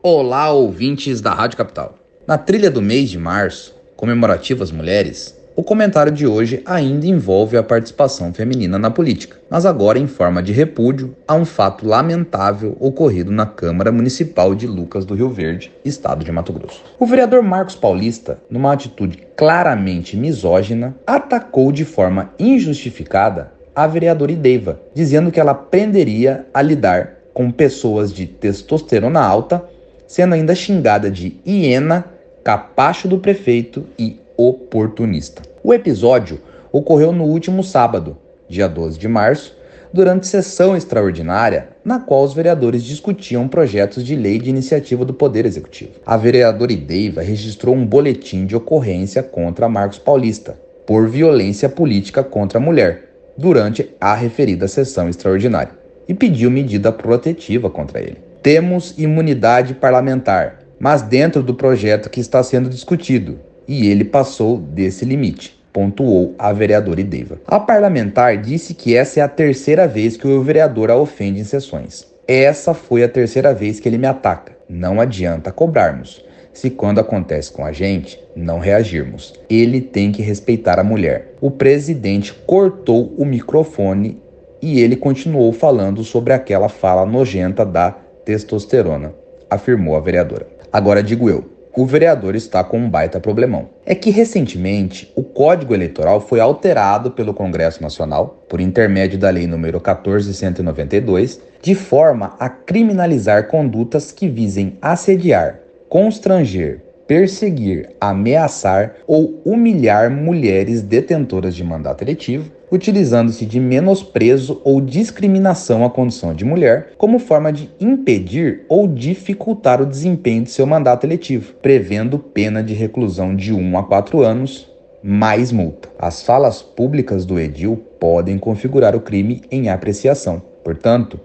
Olá, ouvintes da Rádio Capital. Na trilha do mês de março, comemorativo às mulheres, o comentário de hoje ainda envolve a participação feminina na política, mas agora em forma de repúdio a um fato lamentável ocorrido na Câmara Municipal de Lucas do Rio Verde, estado de Mato Grosso. O vereador Marcos Paulista, numa atitude claramente misógina, atacou de forma injustificada a vereadora Ideiva, dizendo que ela aprenderia a lidar com pessoas de testosterona alta sendo ainda xingada de hiena, capacho do prefeito e oportunista. O episódio ocorreu no último sábado, dia 12 de março, durante sessão extraordinária na qual os vereadores discutiam projetos de lei de iniciativa do Poder Executivo. A vereadora Ideiva registrou um boletim de ocorrência contra Marcos Paulista por violência política contra a mulher durante a referida sessão extraordinária e pediu medida protetiva contra ele. Temos imunidade parlamentar, mas dentro do projeto que está sendo discutido, e ele passou desse limite, pontuou a vereadora Ideiva. A parlamentar disse que essa é a terceira vez que o vereador a ofende em sessões. Essa foi a terceira vez que ele me ataca. Não adianta cobrarmos. Se quando acontece com a gente, não reagirmos. Ele tem que respeitar a mulher. O presidente cortou o microfone e ele continuou falando sobre aquela fala nojenta da testosterona, afirmou a vereadora. Agora digo eu, o vereador está com um baita problemão. É que recentemente o Código Eleitoral foi alterado pelo Congresso Nacional, por intermédio da Lei nº 14192, de forma a criminalizar condutas que visem assediar, constranger, perseguir, ameaçar ou humilhar mulheres detentoras de mandato eletivo, utilizando-se de menosprezo ou discriminação à condição de mulher como forma de impedir ou dificultar o desempenho de seu mandato eletivo, prevendo pena de reclusão de 1 a 4 anos mais multa. As falas públicas do edil podem configurar o crime em apreciação. Portanto,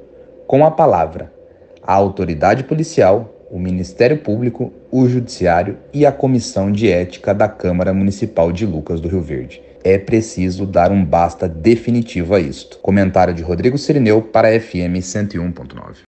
com a palavra, a autoridade policial o Ministério Público, o Judiciário e a Comissão de Ética da Câmara Municipal de Lucas do Rio Verde. É preciso dar um basta definitivo a isto. Comentário de Rodrigo Sirineu para FM 101.9.